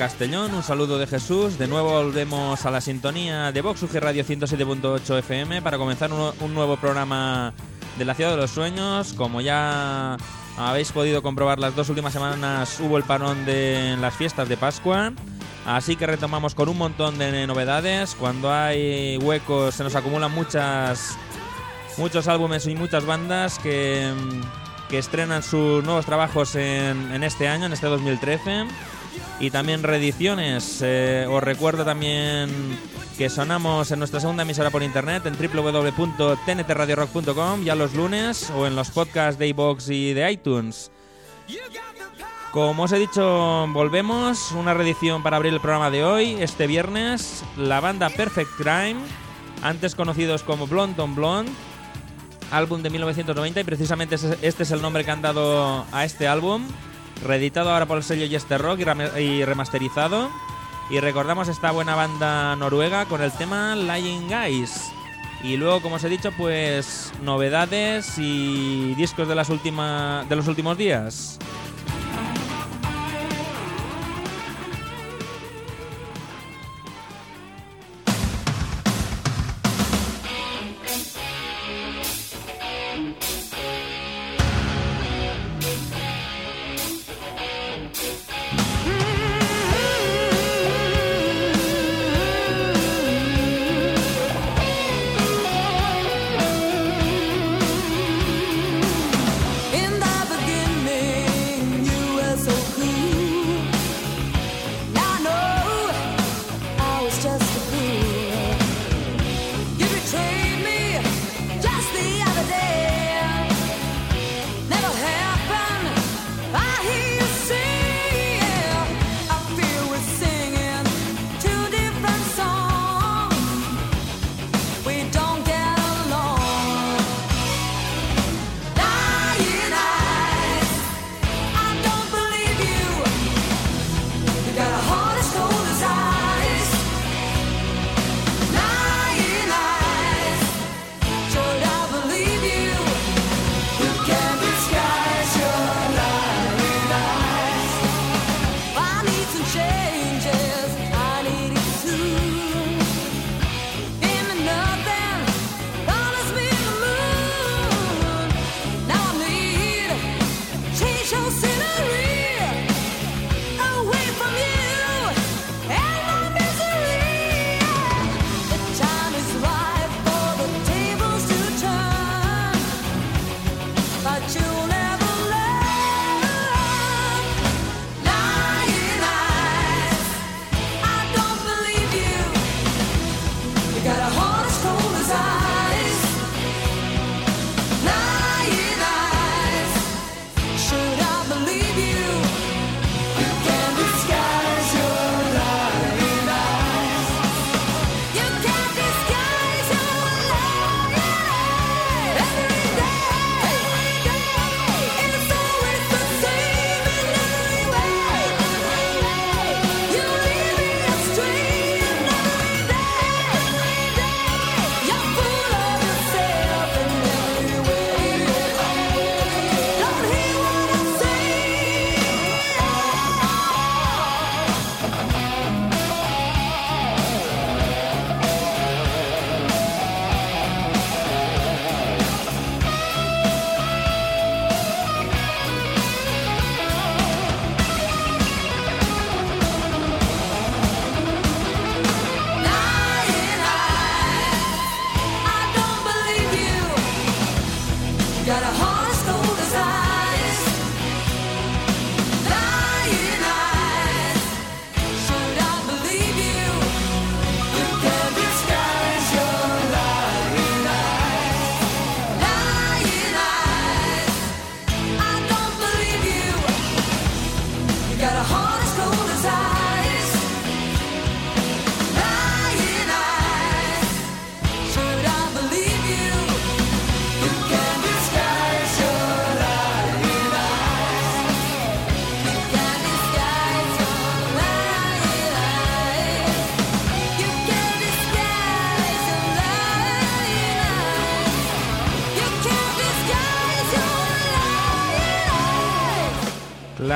Castellón, un saludo de Jesús. De nuevo volvemos a la sintonía de Vox UG Radio 107.8 FM para comenzar un, nuevo programa de la Ciudad de los Sueños. Como ya habéis podido comprobar, las dos últimas semanas hubo el parón de las fiestas de Pascua. Así que retomamos con un montón de novedades. Cuando hay huecos se nos acumulan muchas muchos álbumes y muchas bandas que, que estrenan sus nuevos trabajos en, en este año, en este 2013. Y también reediciones. Eh, os recuerdo también que sonamos en nuestra segunda emisora por internet en www.tntradiorock.com ya los lunes o en los podcasts de iVoox y de iTunes. Como os he dicho, volvemos. Una reedición para abrir el programa de hoy. Este viernes, la banda Perfect Crime, antes conocidos como Blonde on Blonde, álbum de 1990 y precisamente este es el nombre que han dado a este álbum, reeditado ahora por el sello Yester Rock y, rame- y remasterizado. Y recordamos esta buena banda noruega con el tema Lying Guys. Y luego, como os he dicho, pues novedades y discos de las última, de los últimos días.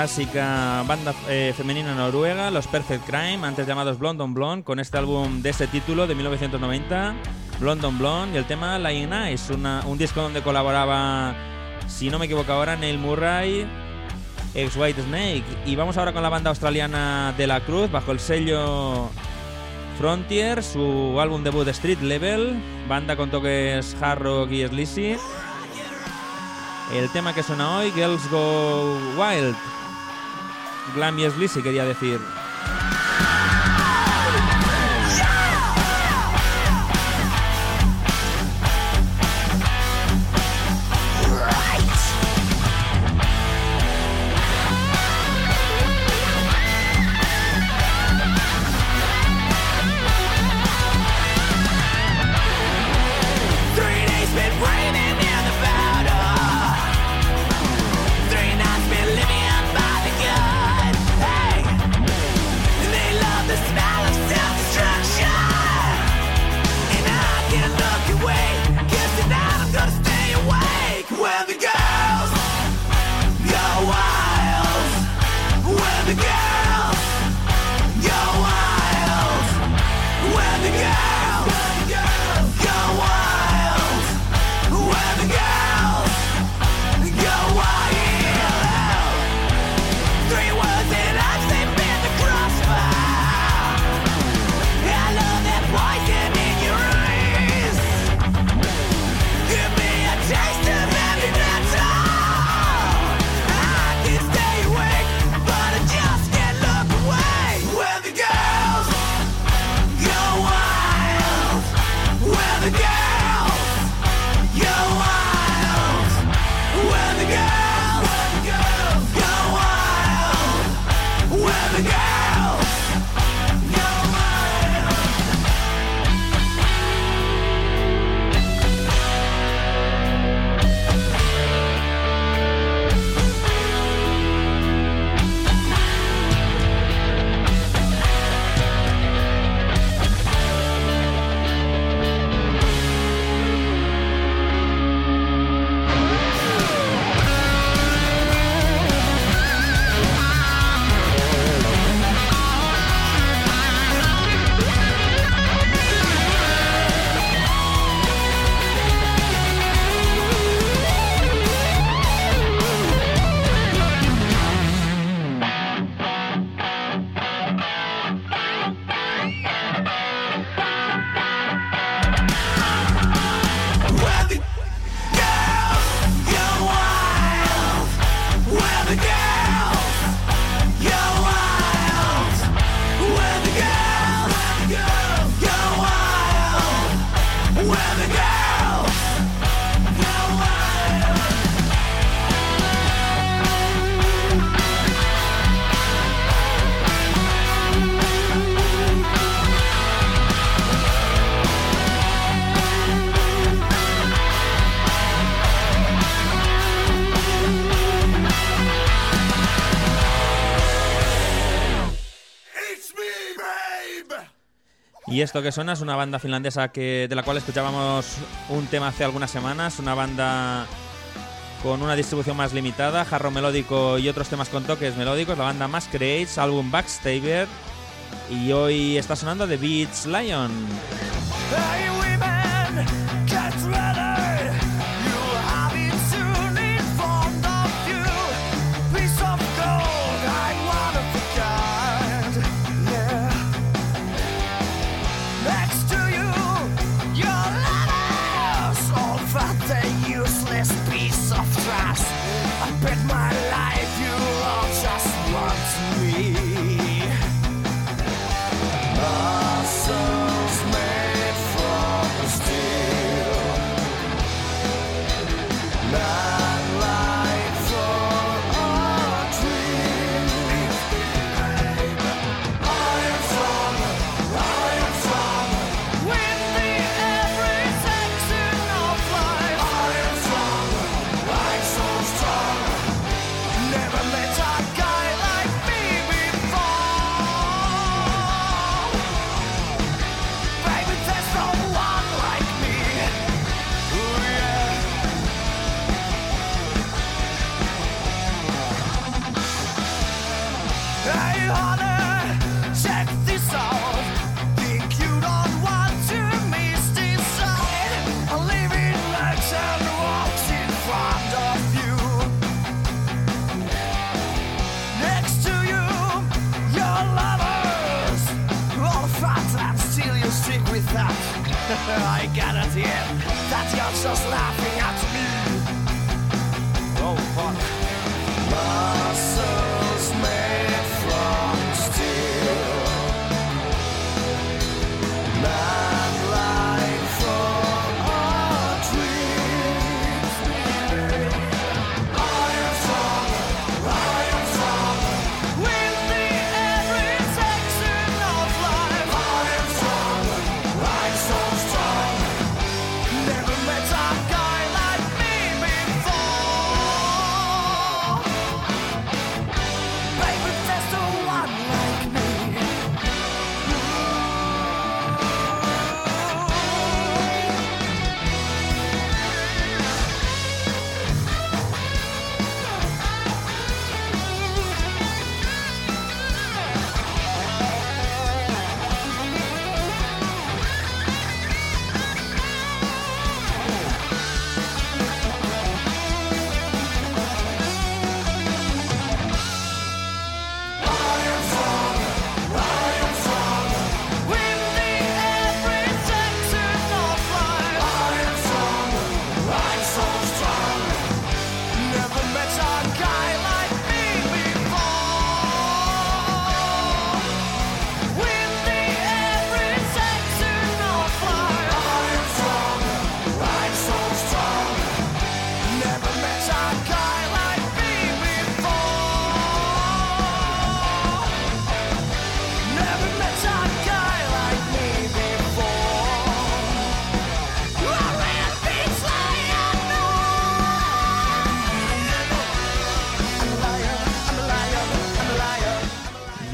Clásica banda eh, femenina noruega, los Perfect Crime, antes llamados Blonde on Blonde, con este álbum de este título de 1990, Blonde on Blonde, y el tema Lying Eyes, una- un disco donde colaboraba, si no me equivoco ahora, Neil Murray, ex White Snake. Y vamos ahora con la banda australiana De La Cruz, bajo el sello Frontier, su álbum debut Street Level, banda con toques hard rock y sleazy. El tema que suena hoy, Girls Go Wild. Glam y quería decir. Y esto que suena es una banda finlandesa que, de la cual escuchábamos un tema hace algunas semanas, una banda con una distribución más limitada, jarro melódico y otros temas con toques melódicos, la banda Masquerades, álbum Backstabber, y hoy está sonando The Beats Lion.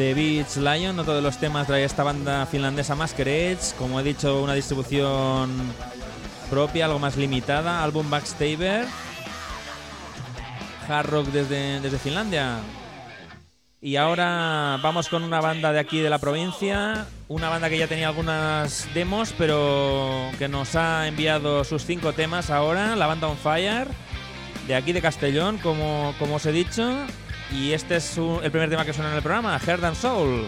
The Beach Lion, otro de los temas trae esta banda finlandesa Masker Edge, como he dicho, una distribución propia, algo más limitada, álbum Backstaber, hard rock desde, desde Finlandia. Y ahora vamos con una banda de aquí de la provincia, una banda que ya tenía algunas demos, pero que nos ha enviado sus cinco temas ahora, la banda On Fire, de aquí de Castellón, como, como os he dicho, y este es el primer tema que suena en el programa, Heart and Soul.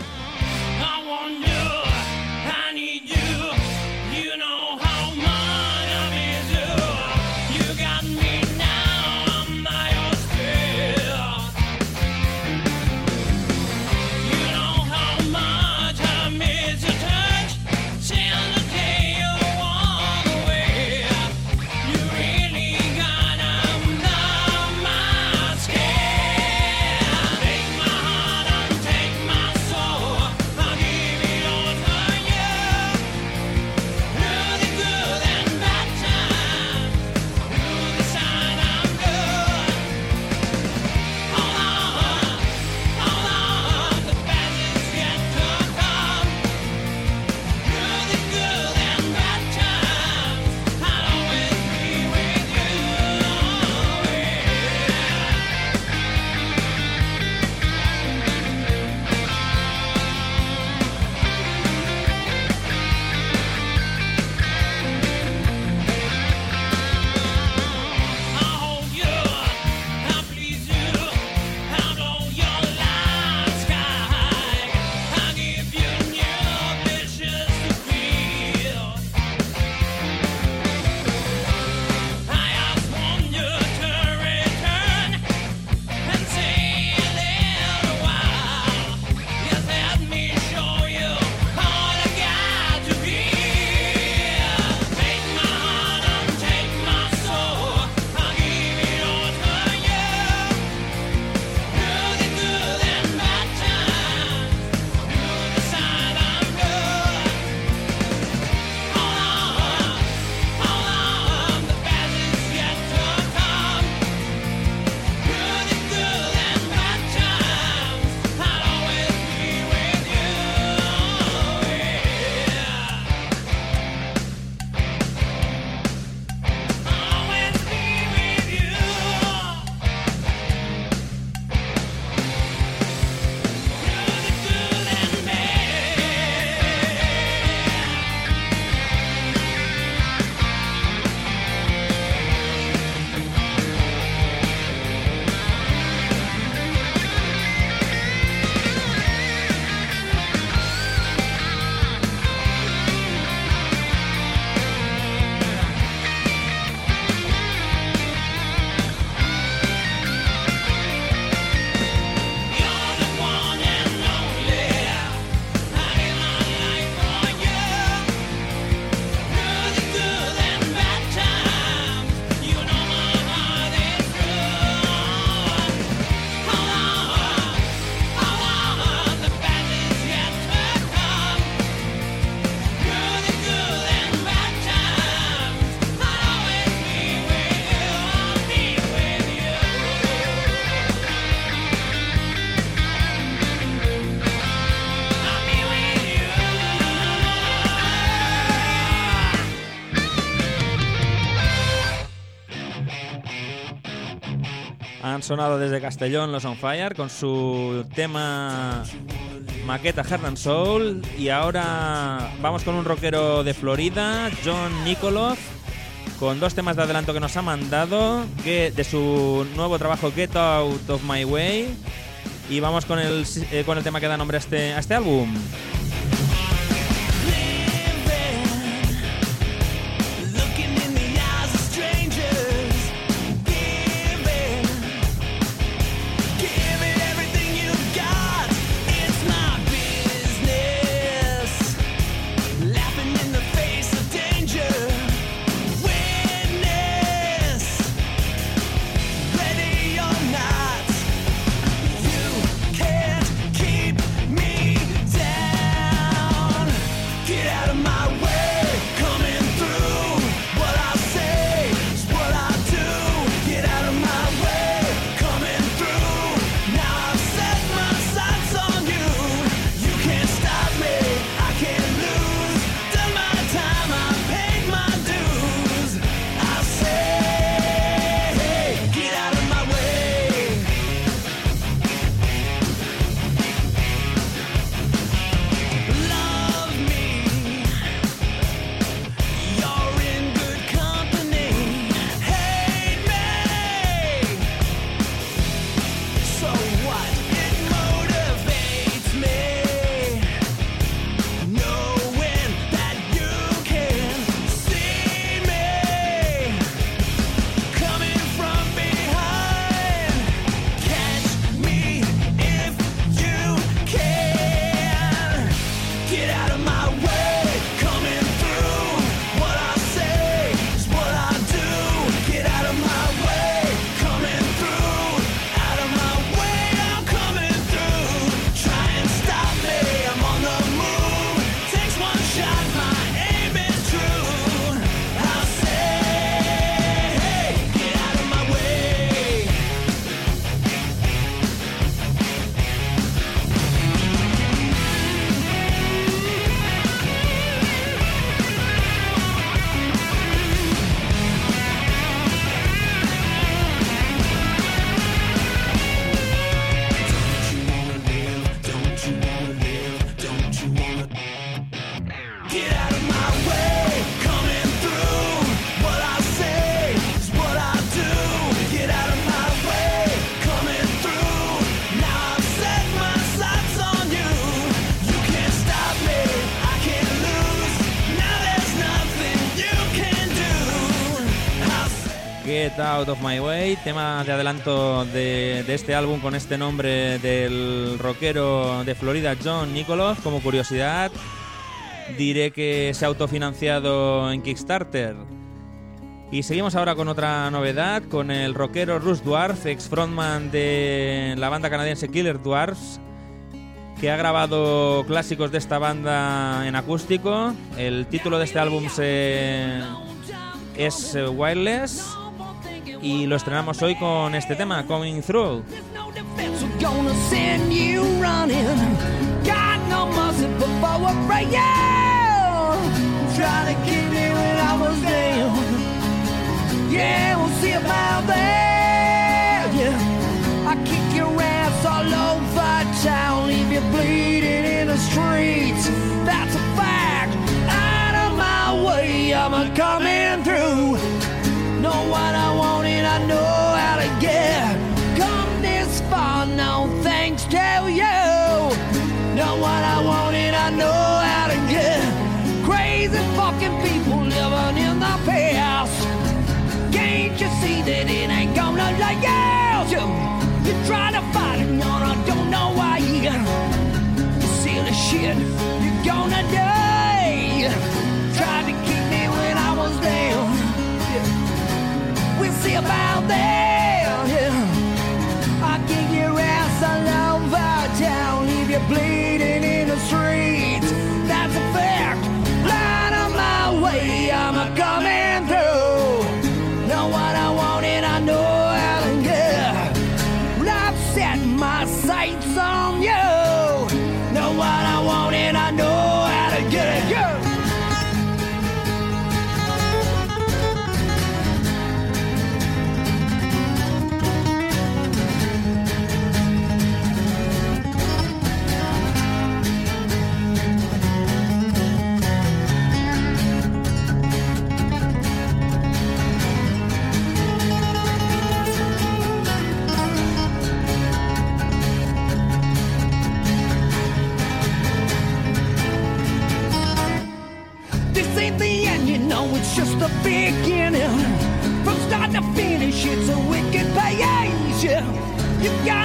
sonado desde Castellón los On Fire con su tema maqueta Heart and Soul y ahora vamos con un rockero de Florida, John Nicoloff, con dos temas de adelanto que nos ha mandado de su nuevo trabajo Get Out of My Way y vamos con el, eh, con el tema que da nombre a este, a este álbum. Out of My Way, tema de adelanto de, este álbum con este nombre del rockero de Florida, John Nicoloff. Como curiosidad, diré que se ha autofinanciado en Kickstarter. Y seguimos ahora con otra novedad, con el rockero Russ Dwarf, ex frontman de la banda canadiense Killer Dwarfs, que ha grabado clásicos de esta banda en acústico. El título de este álbum es eh, Wireless y lo estrenamos hoy con este tema, Coming Through. all over town. Leave you bleeding in the streets. That's a fact. Out of my way, I'm coming through. them. We'll see about that. You got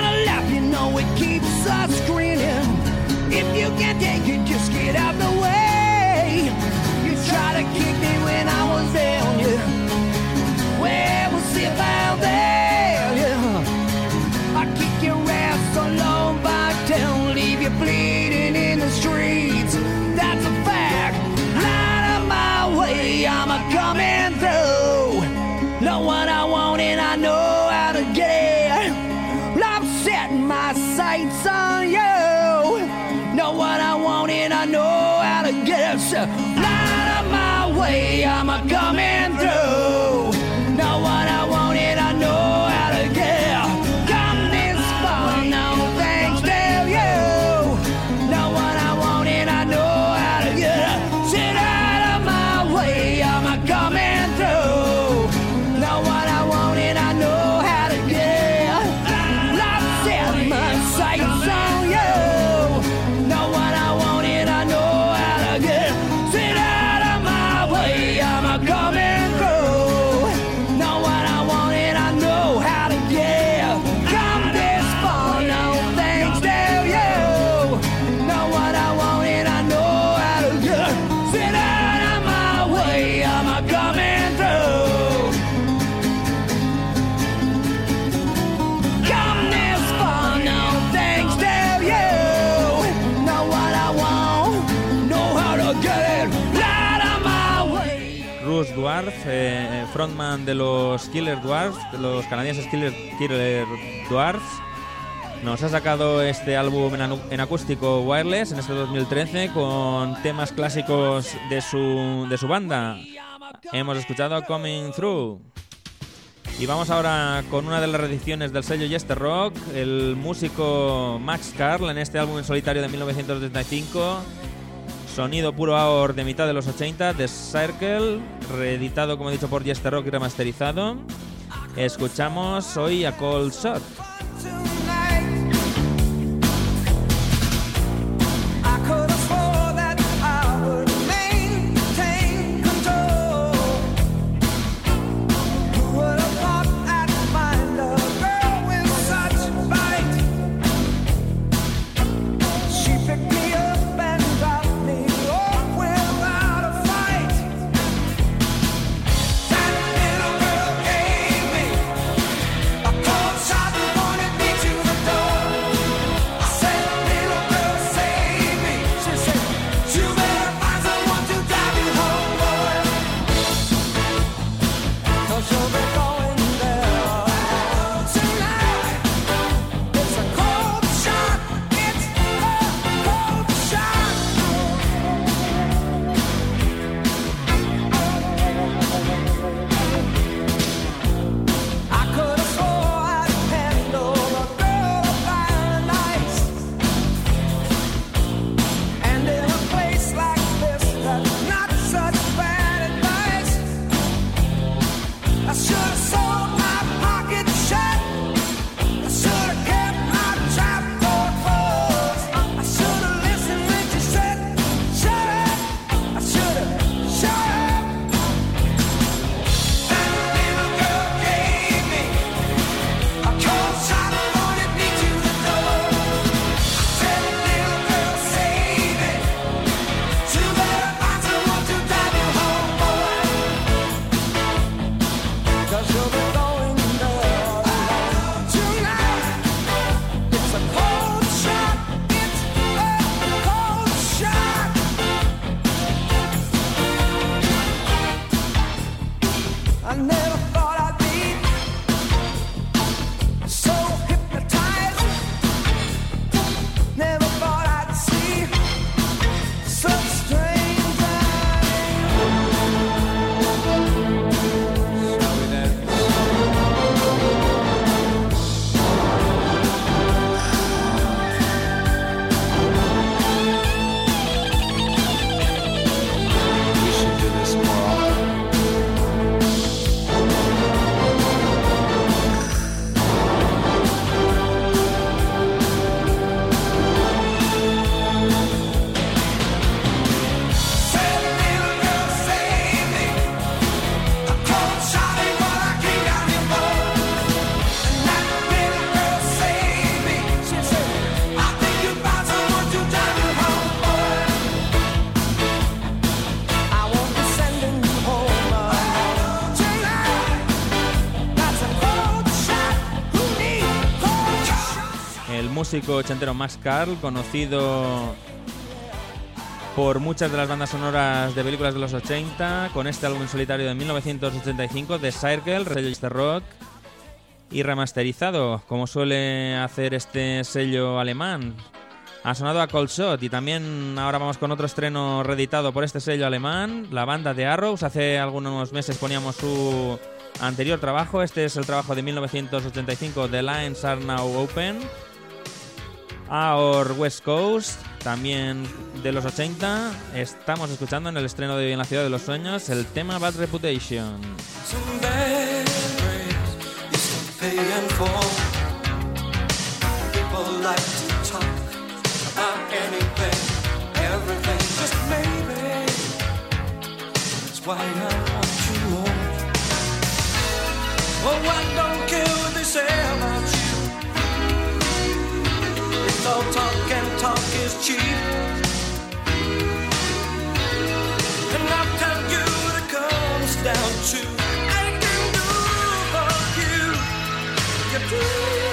Eh, eh, frontman de los Killer Dwarfs, de los canadienses Killer, Killer Dwarfs. Nos ha sacado este álbum en, acústico wireless en este 2013 con temas clásicos de su, de su banda. Hemos escuchado Coming Through. Y vamos ahora con una de las reediciones del sello Yester Rock, el músico Max Carl en este álbum en solitario de 1975 Sonido puro ahora de mitad de los 80, The Circle, reeditado como he dicho por Jester Rock y remasterizado. Escuchamos hoy a Cold Shot. Músico ochentero Max Carl, conocido por muchas de las bandas sonoras de películas de los 80, con este álbum solitario de 1985, The Circle, de rock, y remasterizado, como suele hacer este sello alemán. Ha sonado a Cold Shot y también ahora vamos con otro estreno reeditado por este sello alemán, la banda de Arrows. Hace algunos meses poníamos su anterior trabajo, este es el trabajo de 1985, The Lines Are Now Open. Our West Coast, también de los 80, estamos escuchando en el estreno de hoy en la Ciudad de los Sueños el tema Bad Reputation. All talk and talk is cheap. And I'll tell you what it comes down to. I can do for you. You do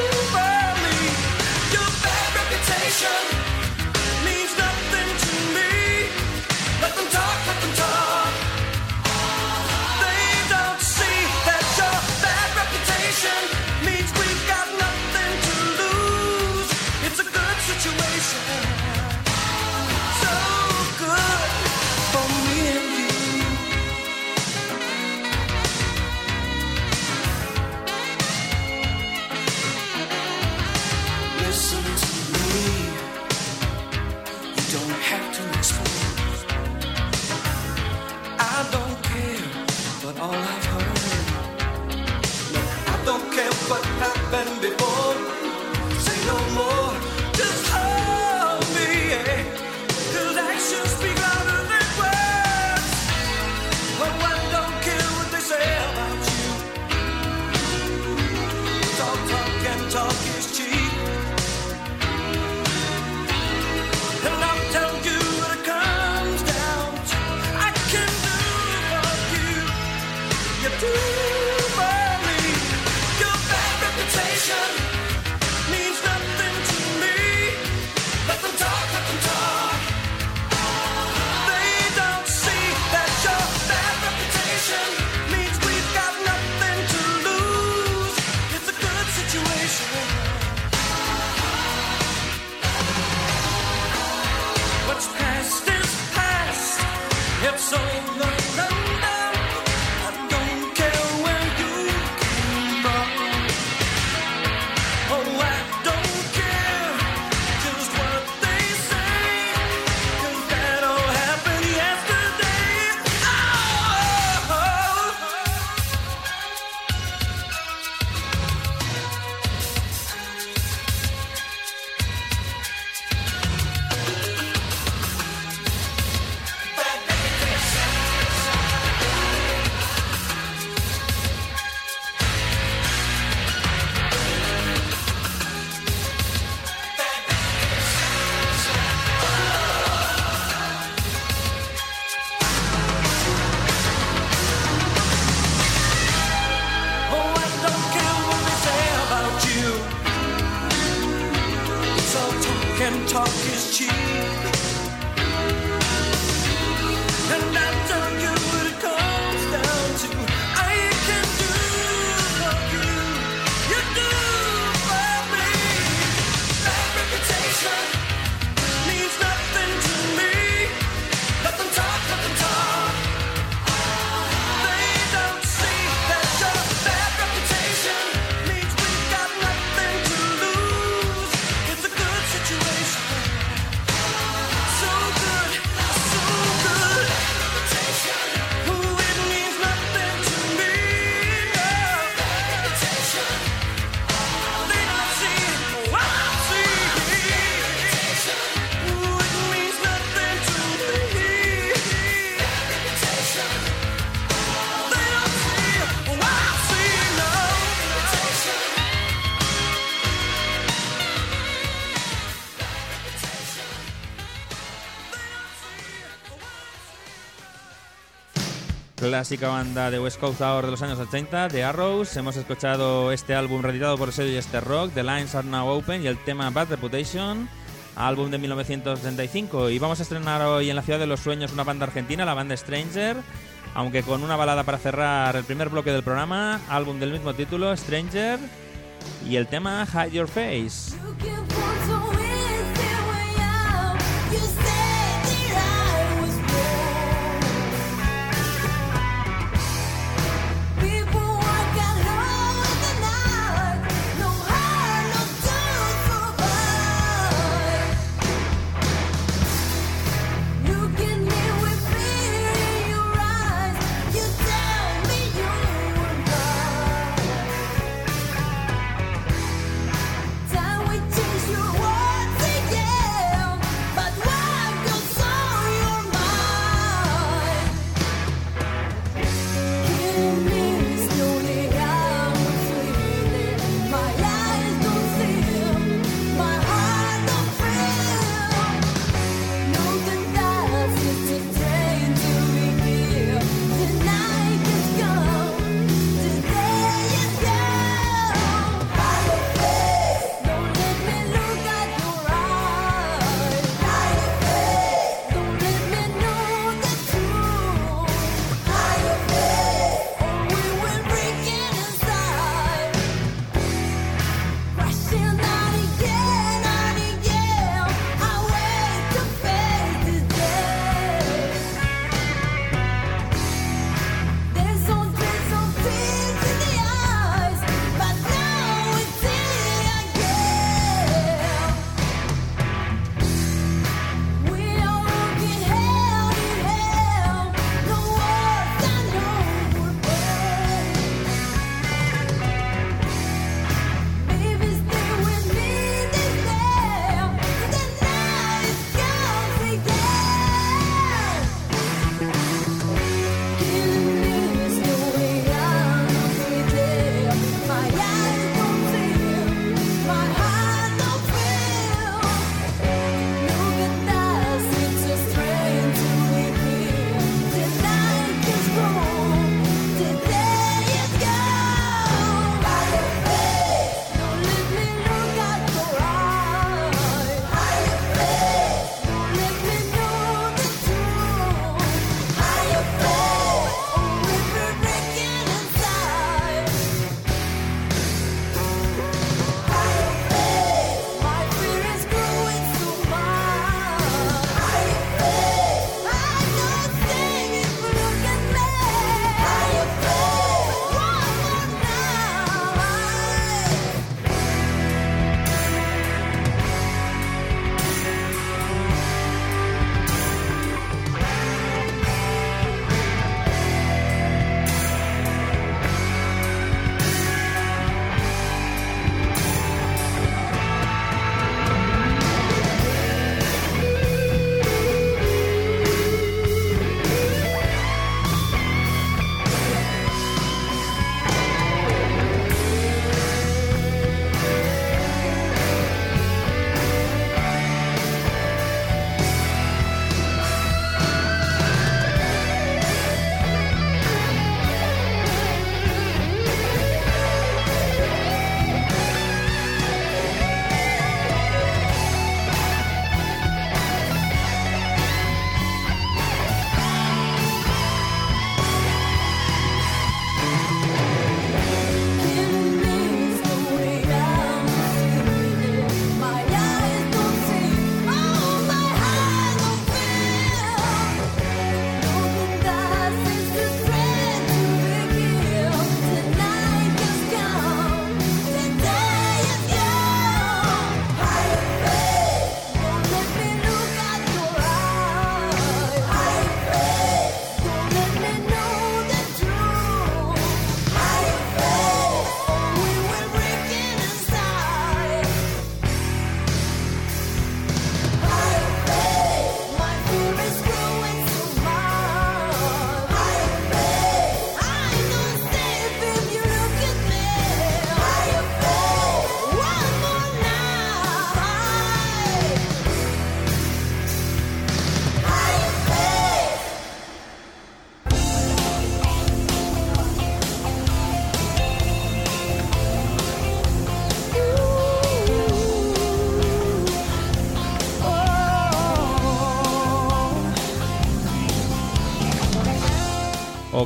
clásica banda de West Coast Hour de los años 80, The Arrows. Hemos escuchado este álbum reeditado por sello Este Rock, The Lines Are Now Open, y el tema Bad Reputation, álbum de 1975. Y vamos a estrenar hoy en la Ciudad de los Sueños una banda argentina, la banda Stranger, aunque con una balada para cerrar el primer bloque del programa, álbum del mismo título, Stranger, y el tema Hide Your Face.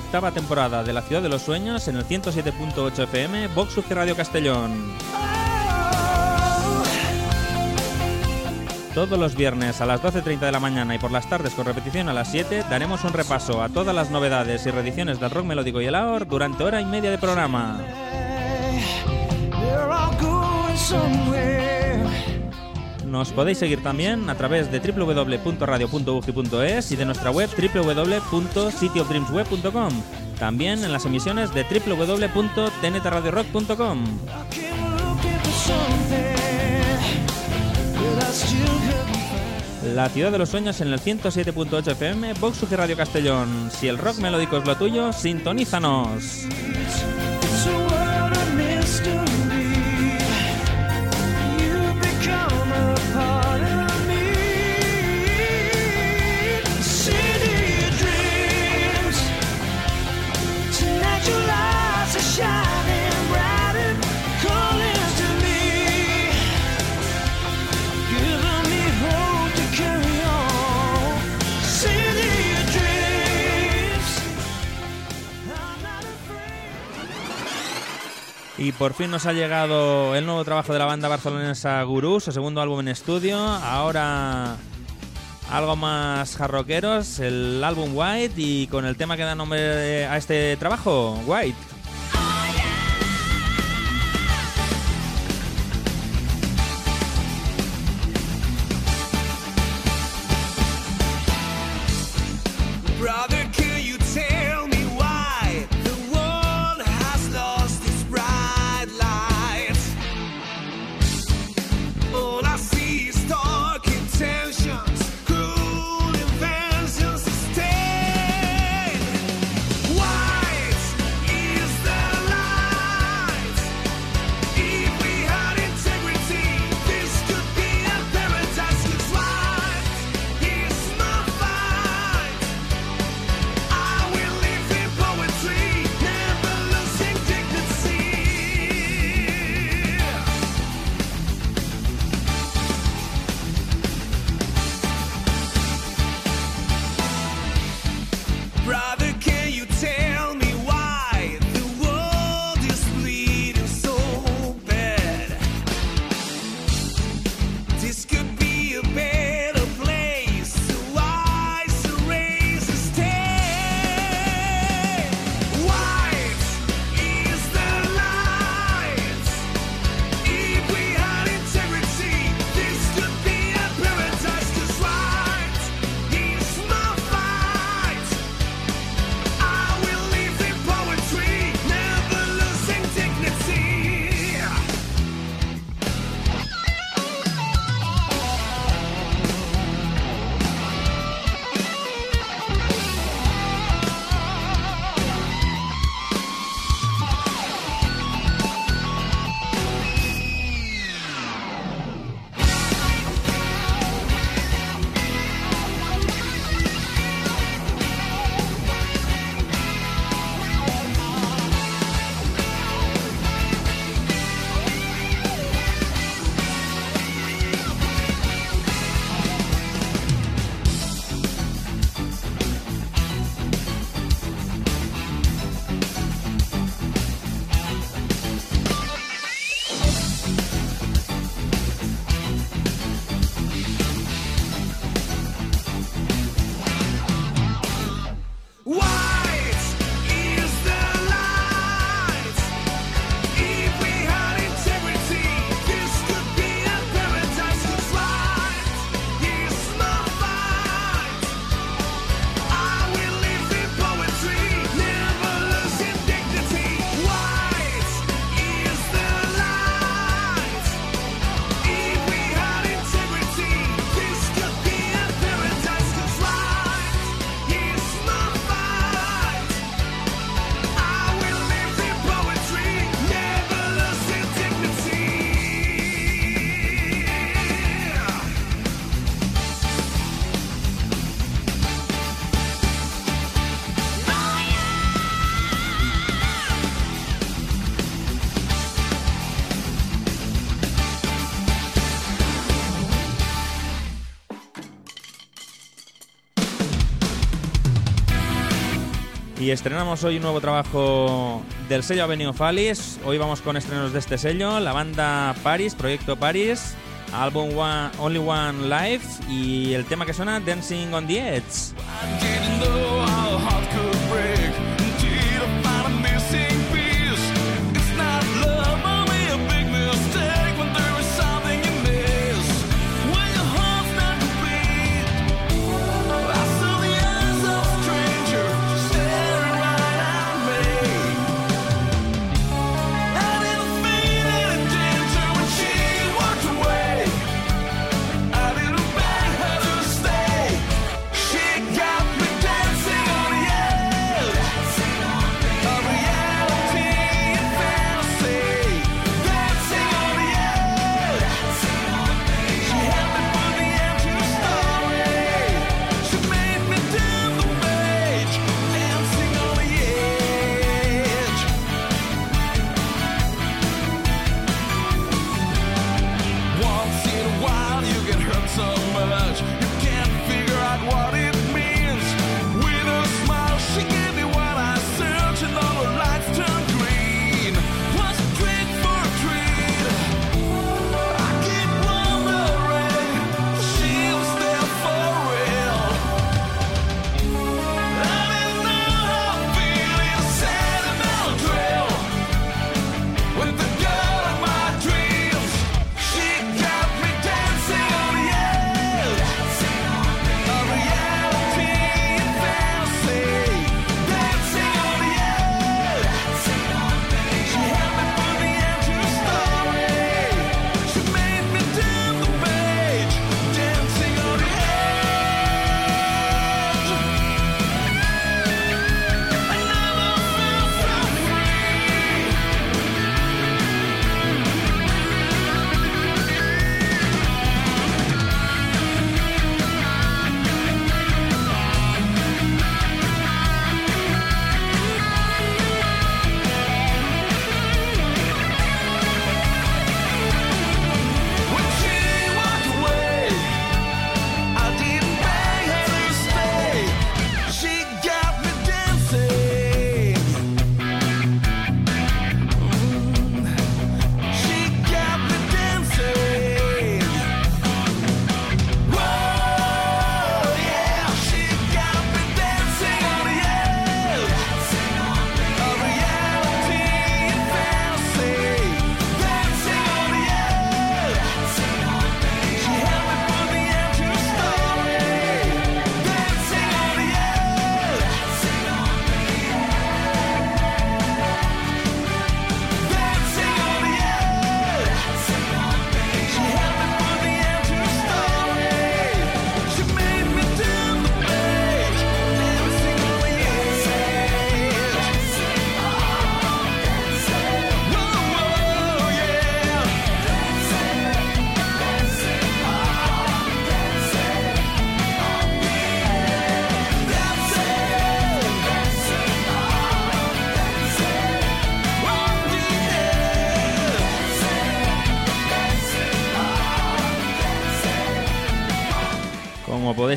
Octava temporada de La Ciudad de los Sueños en el 107.8 FM, Vox UG Radio Castellón. Todos los viernes a las 12.30 de la mañana y por las tardes con repetición a las 7 daremos un repaso a todas las novedades y reediciones del rock melódico y el AOR durante hora y media de programa. Nos podéis seguir también a través de www.radio.ugi.es y de nuestra web www.cityofdreamsweb.com. También en las emisiones de www.tntradiorock.com. La ciudad de los sueños en el 107.8 FM, Vox Radio Castellón. Si el rock melódico es lo tuyo, sintonízanos. Y por fin nos ha llegado el nuevo trabajo de la banda barcelonesa Gurú, su segundo álbum en estudio. Ahora algo más jarroqueros, el álbum White y con el tema que da nombre a este trabajo, White. Y estrenamos hoy un nuevo trabajo del sello Avenue Falis. Hoy vamos con estrenos de este sello, la banda Paris, Proyecto Paris, álbum One, Only One Life y el tema que suena Dancing on the Edge.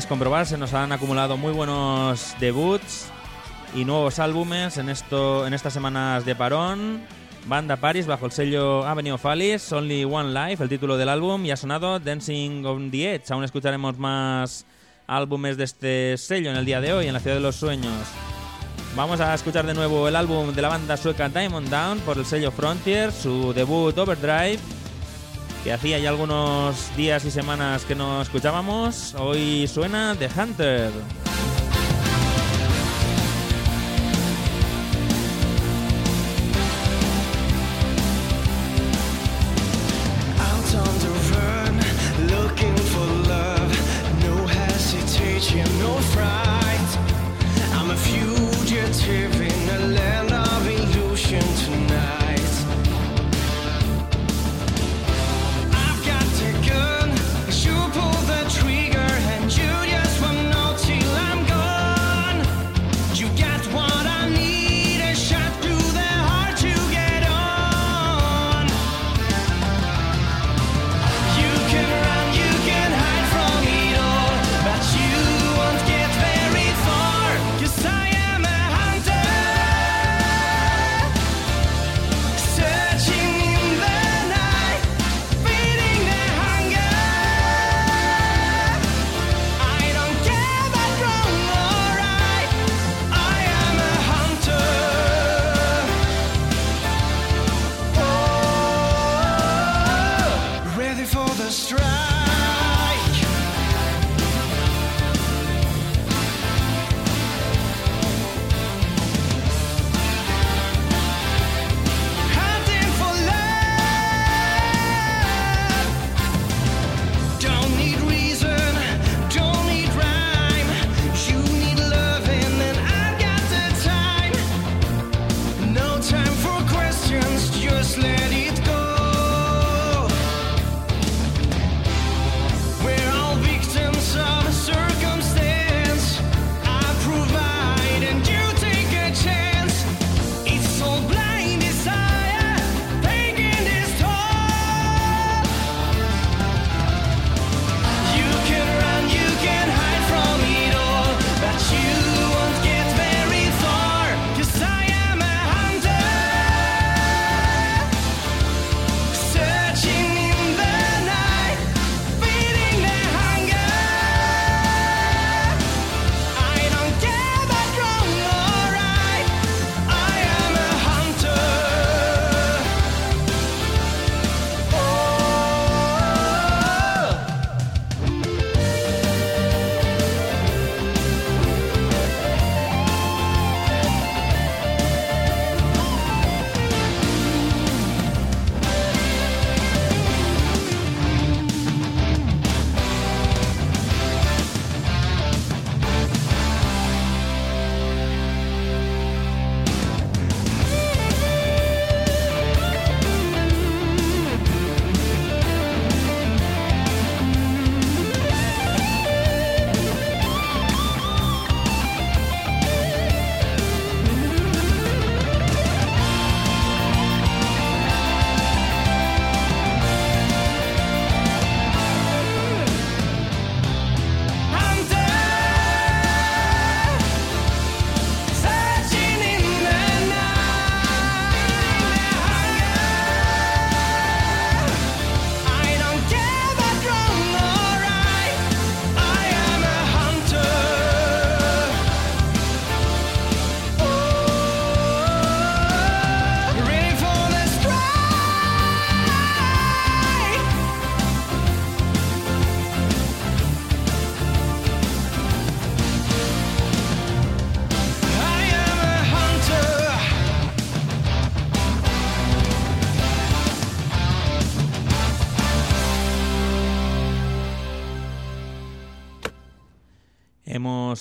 podéis comprobar, se nos han acumulado muy buenos debuts y nuevos álbumes en, esto, en estas semanas de parón. Banda Paris bajo el sello Avenue of Alice, Only One Life, el título del álbum, y ha sonado Dancing on the Edge. Aún escucharemos más álbumes de este sello en el día de hoy, en la Ciudad de los Sueños. Vamos a escuchar de nuevo el álbum de la banda sueca Diamond Down por el sello Frontier, su debut Overdrive que hacía ya algunos días y semanas que no escuchábamos, hoy suena The Hunter.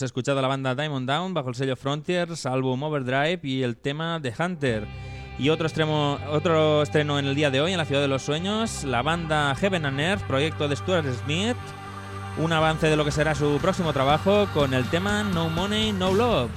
Hemos escuchado la banda Diamond Down bajo el sello Frontiers, álbum Overdrive y el tema The Hunter. Y otro, otro estreno en el día de hoy en la Ciudad de los Sueños, la banda Heaven and Earth, proyecto de Stuart Smith, un avance de lo que será su próximo trabajo con el tema No Money, No Love.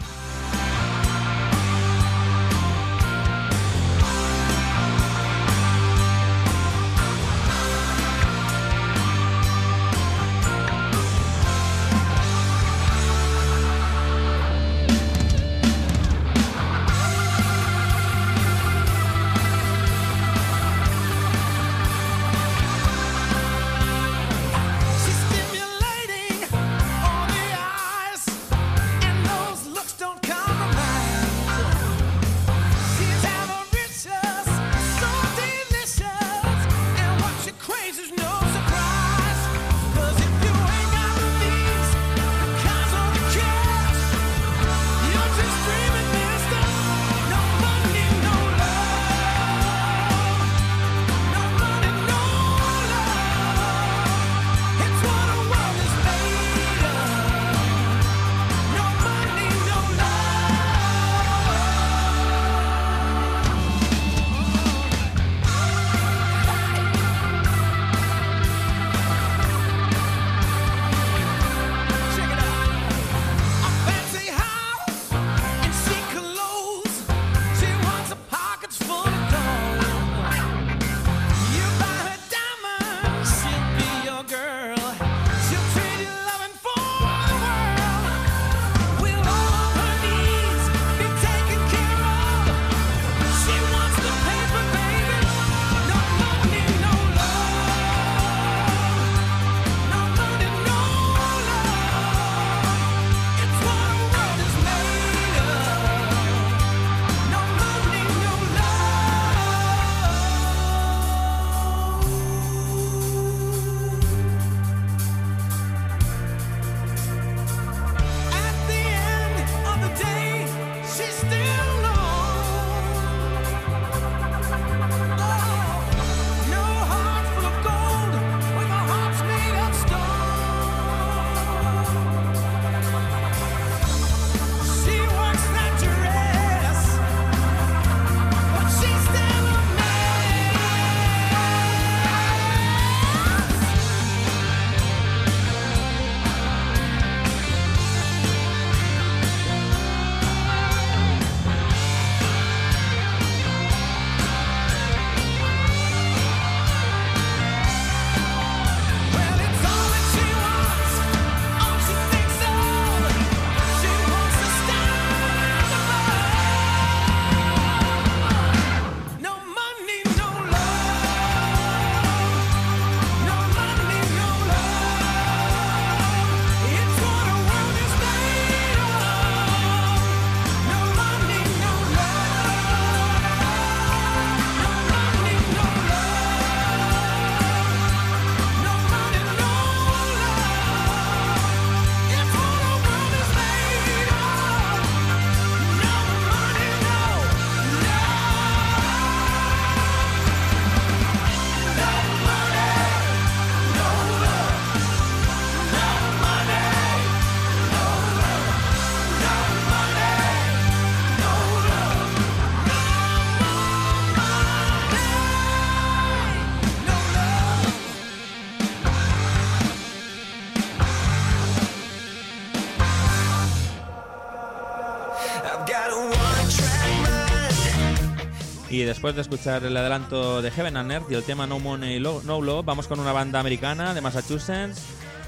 Y después de escuchar el adelanto de Heaven and Earth y el tema No Money No Love, vamos con una banda americana de Massachusetts,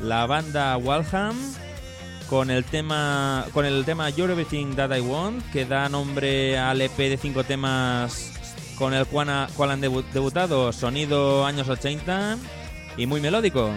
la banda Walham, con el tema con el tema You're Everything That I Want, que da nombre al EP de cinco temas con el cual, ha- cual han debu- debutado, sonido años 80 y muy melódico.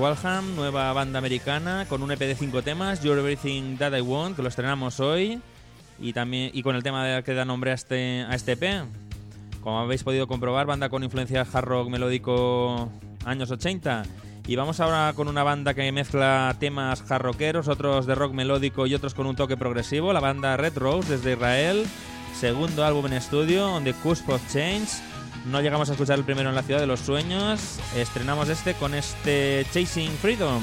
Walham, nueva banda americana con un EP de 5 temas, You're Everything That I Want, que lo estrenamos hoy, y también y con el tema de- que da nombre a este, a este EP. Como habéis podido comprobar, banda con influencia hard rock melódico años 80. Y vamos ahora con una banda que mezcla temas hard rockeros, otros de rock melódico y otros con un toque progresivo, la banda Red Rose desde Israel, segundo álbum en estudio, On the Cusp of Change. No llegamos a escuchar el primero en la ciudad de los sueños, estrenamos este con este Chasing Freedom.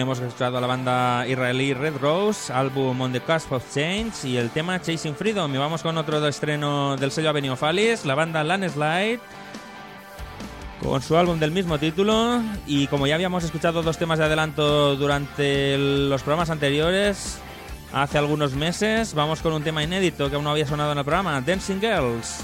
Hemos escuchado a la banda israelí Red Rose, álbum On the Cusp of Change y el tema Chasing Freedom. Y vamos con otro estreno del sello Avenue Falis, la banda Landslide, con su álbum del mismo título. Y como ya habíamos escuchado dos temas de adelanto durante los programas anteriores, hace algunos meses, vamos con un tema inédito que aún no había sonado en el programa, Dancing Girls.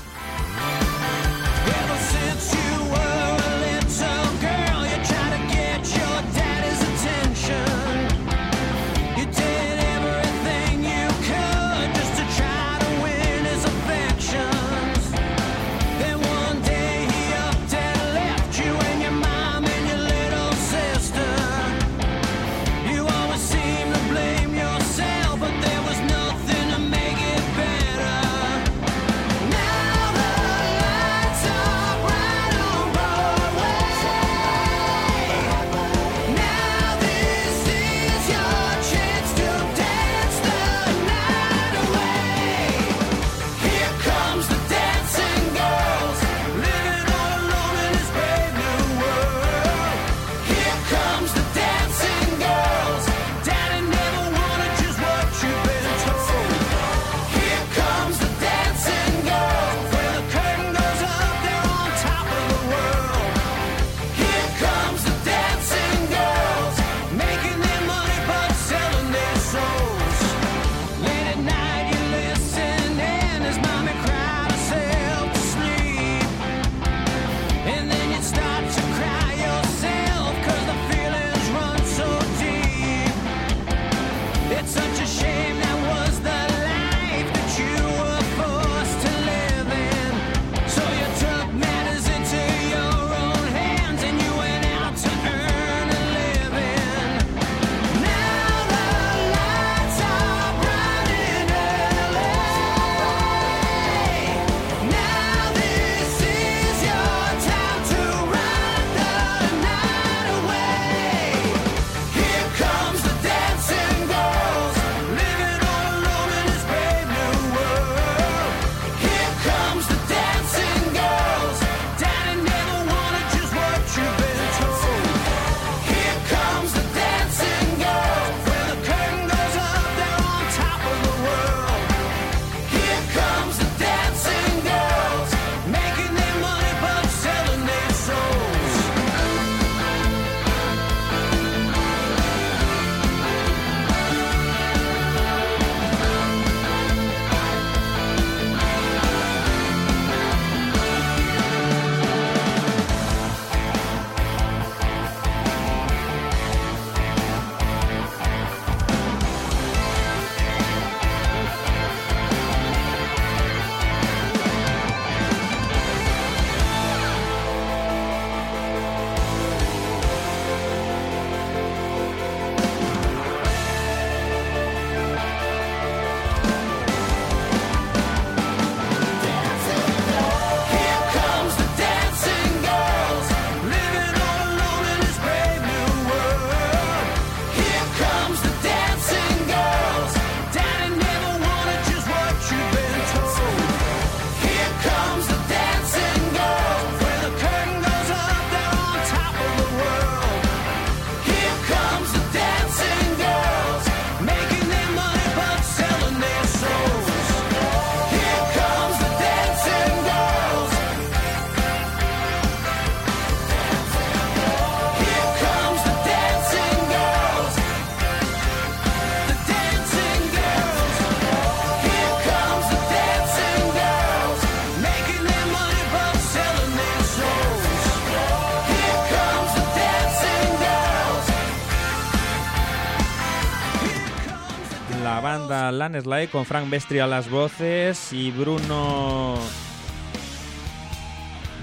Landslide con Frank Bestri a las voces y Bruno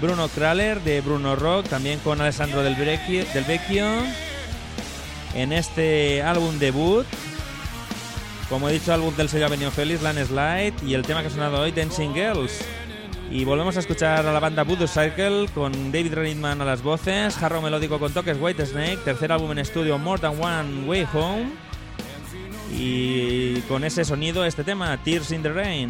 Bruno Kraler de Bruno Rock, también con Alessandro Del Vecchio, en este álbum debut. Como he dicho, álbum del sello Avenue Félix, Landslide y el tema que ha sonado hoy, Dancing Girls. Y volvemos a escuchar a la banda Voodoo Circle con David Reitman a las voces, jarro melódico con toques White Snake, tercer álbum en estudio More Than One Way Home. Y con ese sonido, este tema, Tears in the Rain.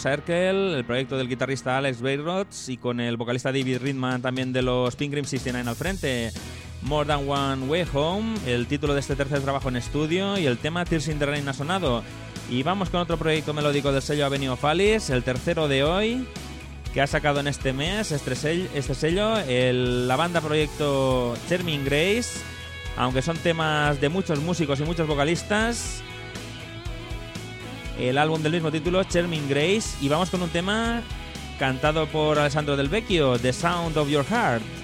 Circle, el proyecto del guitarrista Alex Bayrods y con el vocalista David Ridman también de los Pink Cream 69 al frente. More Than One Way Home, el título de este tercer trabajo en estudio y el tema Tears in the Rain ha sonado. Y vamos con otro proyecto melódico del sello Avenue of Alice, el tercero de hoy, que ha sacado en este mes este sello, este sello el- la banda proyecto Charming Grace, aunque son temas de muchos músicos y muchos vocalistas, el álbum del mismo título, Charming Grace, y vamos con un tema cantado por Alessandro Del Vecchio, The Sound of Your Heart.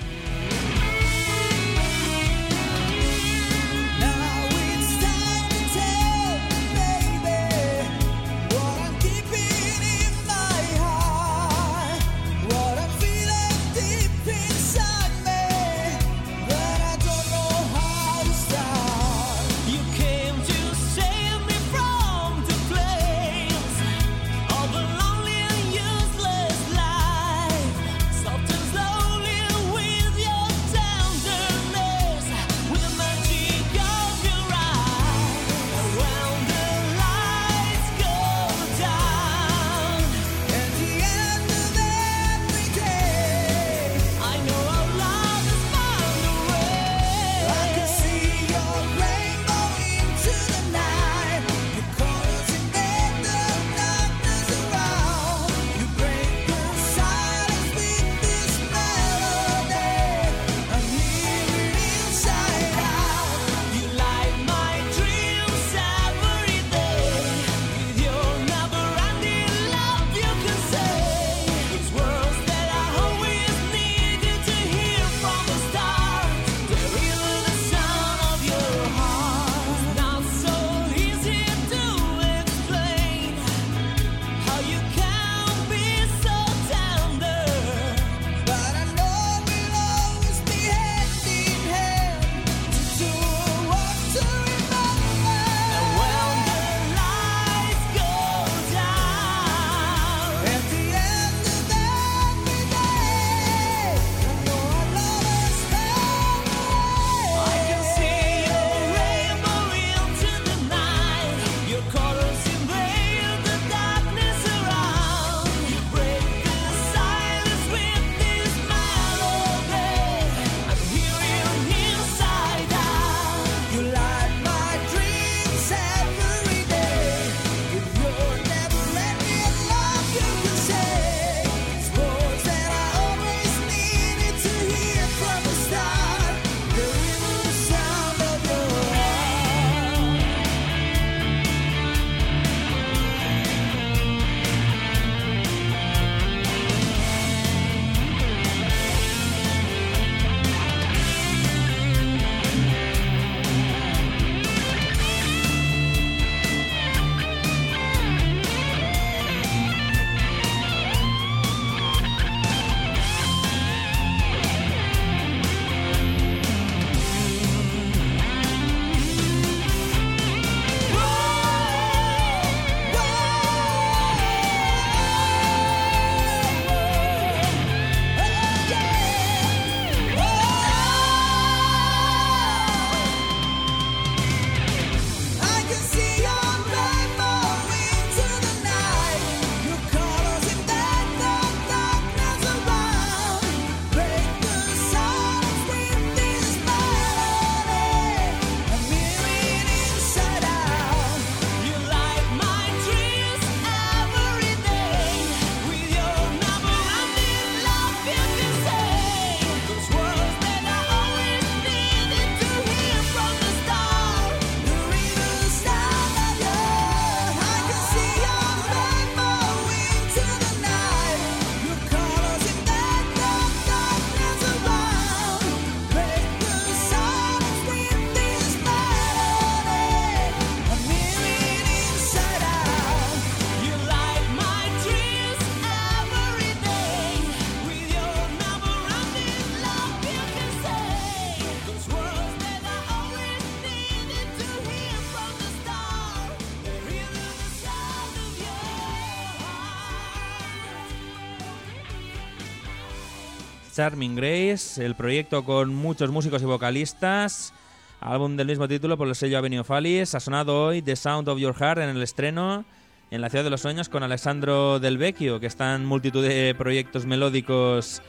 Charming Grace, el proyecto con muchos músicos y vocalistas, álbum del mismo título por el sello Avenue Fallis, ha sonado hoy The Sound of Your Heart en el estreno en la Ciudad de los Sueños con Alessandro Del Vecchio, que está en multitud de proyectos melódicos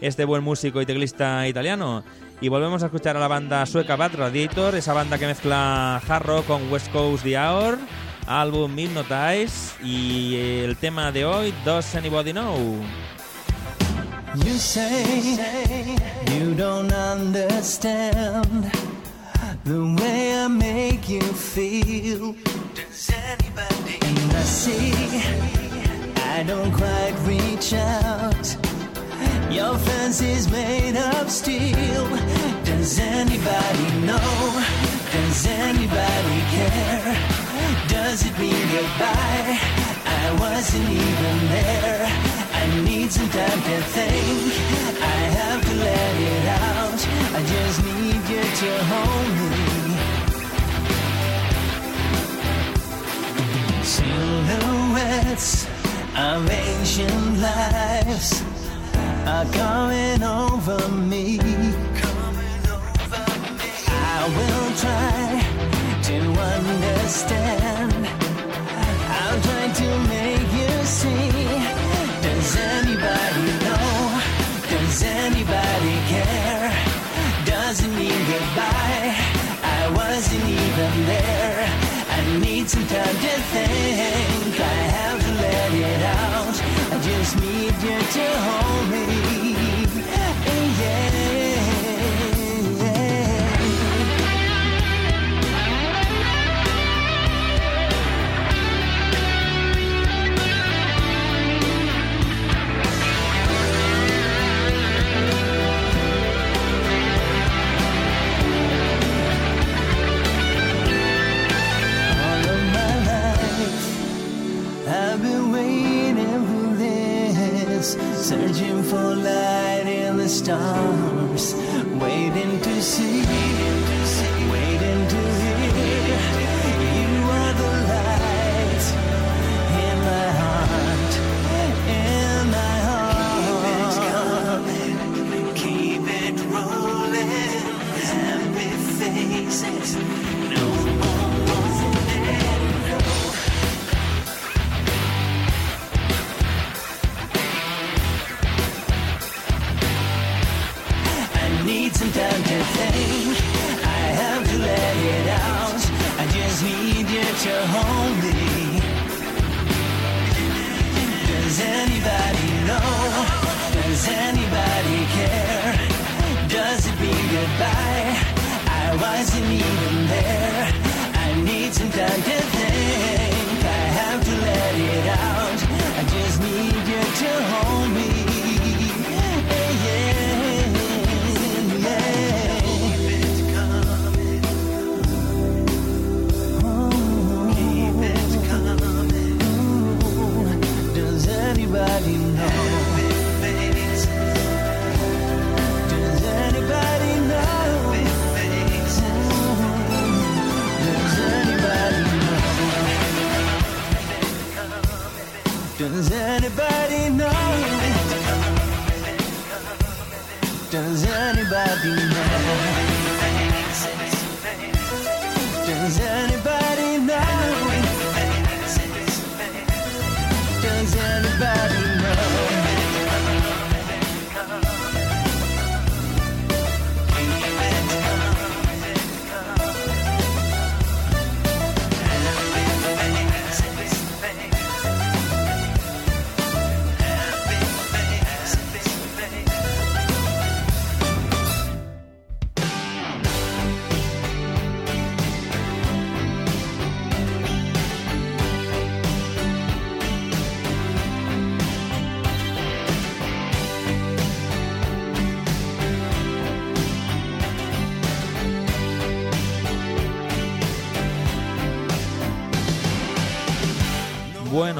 este buen músico y teclista italiano. Y volvemos a escuchar a la banda sueca Bad Radiator, esa banda que mezcla hard rock con West Coast The Hour, álbum Midnight Eyes y el tema de hoy, Does Anybody Know? You say you don't understand the way I make you feel. Does anybody? And I see I don't quite reach out. Your fence is made of steel. Does anybody know? Does anybody care? Does it mean goodbye? I wasn't even there. I need some time to think. I have to let it out. I just need you to hold me. Silhouettes of ancient lives are coming over me. I will try to understand. I'll try to make you see. Does anybody know? Does anybody care? Does it mean goodbye? I wasn't even there. I need some time to think. I have to let it out. I just need you to hold me. Searching for light in the stars, waiting to see, Does anybody know? Does anybody know? Does anybody know?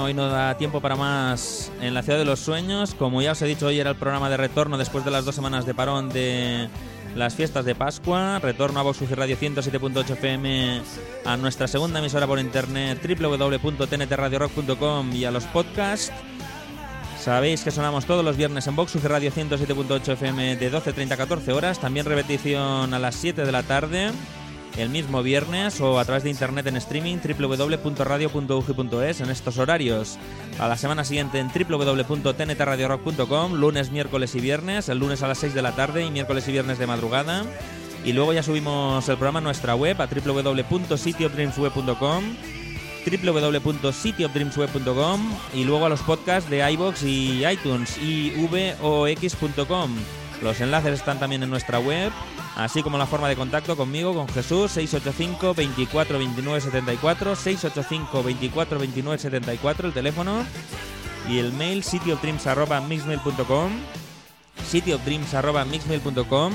Hoy no da tiempo para más en la ciudad de los sueños. Como ya os he dicho, hoy era el programa de retorno después de las dos semanas de parón de las fiestas de Pascua. Retorno a Vox UG Radio 107.8 FM a nuestra segunda emisora por internet www.tntradiorock.com y a los podcasts. Sabéis que sonamos todos los viernes en Vox UG Radio 107.8 FM de 12.30 a 14 horas. También repetición a las 7 de la tarde el mismo viernes o a través de internet en streaming www.radio.ugi.es en estos horarios. A la semana siguiente en www.tntradiorock.com, lunes, miércoles y viernes, el lunes a las 6 de la tarde y miércoles y viernes de madrugada. Y luego ya subimos el programa a nuestra web a www.cityofdreamsweb.com www.cityofdreamsweb.com y luego a los podcasts de iBox y iTunes y vox.com. Los enlaces están también en nuestra web, así como la forma de contacto conmigo, con Jesús, 685 24 29 74, 685 24 29 74, el teléfono. y el mail cityofdreams.mixmail.com cityofdreams.mixmail.com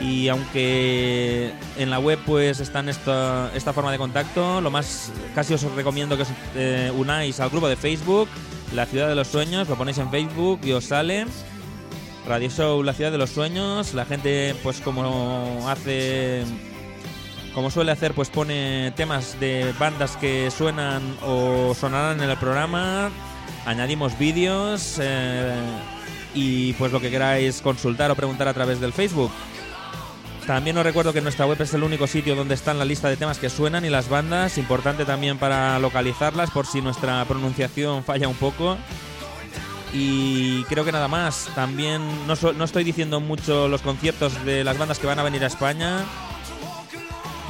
y aunque en la web pues están esta, esta forma de contacto, lo más casi os recomiendo que os eh, unáis al grupo de Facebook, La Ciudad de los Sueños, lo ponéis en Facebook y os sale. Radio Show La Ciudad de los Sueños, la gente pues como hace como suele hacer pues pone temas de bandas que suenan o sonarán en el programa, añadimos vídeos eh, y pues lo que queráis consultar o preguntar a través del Facebook. También os recuerdo que nuestra web es el único sitio donde están la lista de temas que suenan y las bandas, importante también para localizarlas por si nuestra pronunciación falla un poco. Y creo que nada más, también no, no estoy diciendo mucho los conciertos de las bandas que van a venir a España.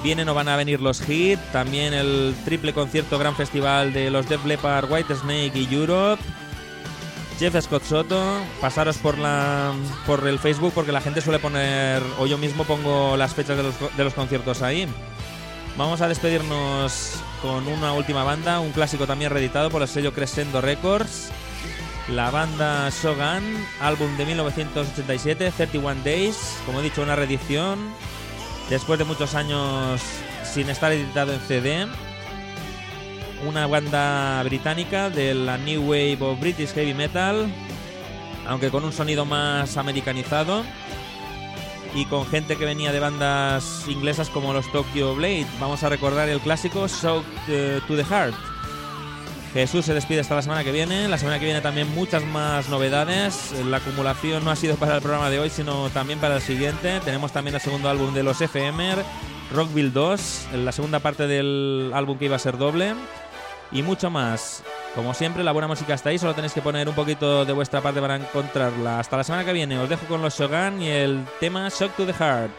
Vienen o van a venir los Hit, también el triple concierto gran festival de los Def Leppard, White Snake y Europe. Jeff Scott Soto, pasaros por la por el Facebook porque la gente suele poner o yo mismo pongo las fechas de los, de los conciertos ahí. Vamos a despedirnos con una última banda, un clásico también reeditado por el sello Crescendo Records. La banda Shogun, álbum de 1987, 31 Days, como he dicho, una reedición. Después de muchos años sin estar editado en CD una banda británica de la New Wave of British Heavy Metal, aunque con un sonido más americanizado y con gente que venía de bandas inglesas como los Tokyo Blade. Vamos a recordar el clásico Shock eh, to the Heart. Jesús se despide hasta la semana que viene. La semana que viene también muchas más novedades. La acumulación no ha sido para el programa de hoy, sino también para el siguiente. Tenemos también el segundo álbum de los FMR, Rockville 2, la segunda parte del álbum que iba a ser doble y mucho más. Como siempre, la buena música está ahí, solo tenéis que poner un poquito de vuestra parte para encontrarla. Hasta la semana que viene, os dejo con los Shogun y el tema Shock to the Heart.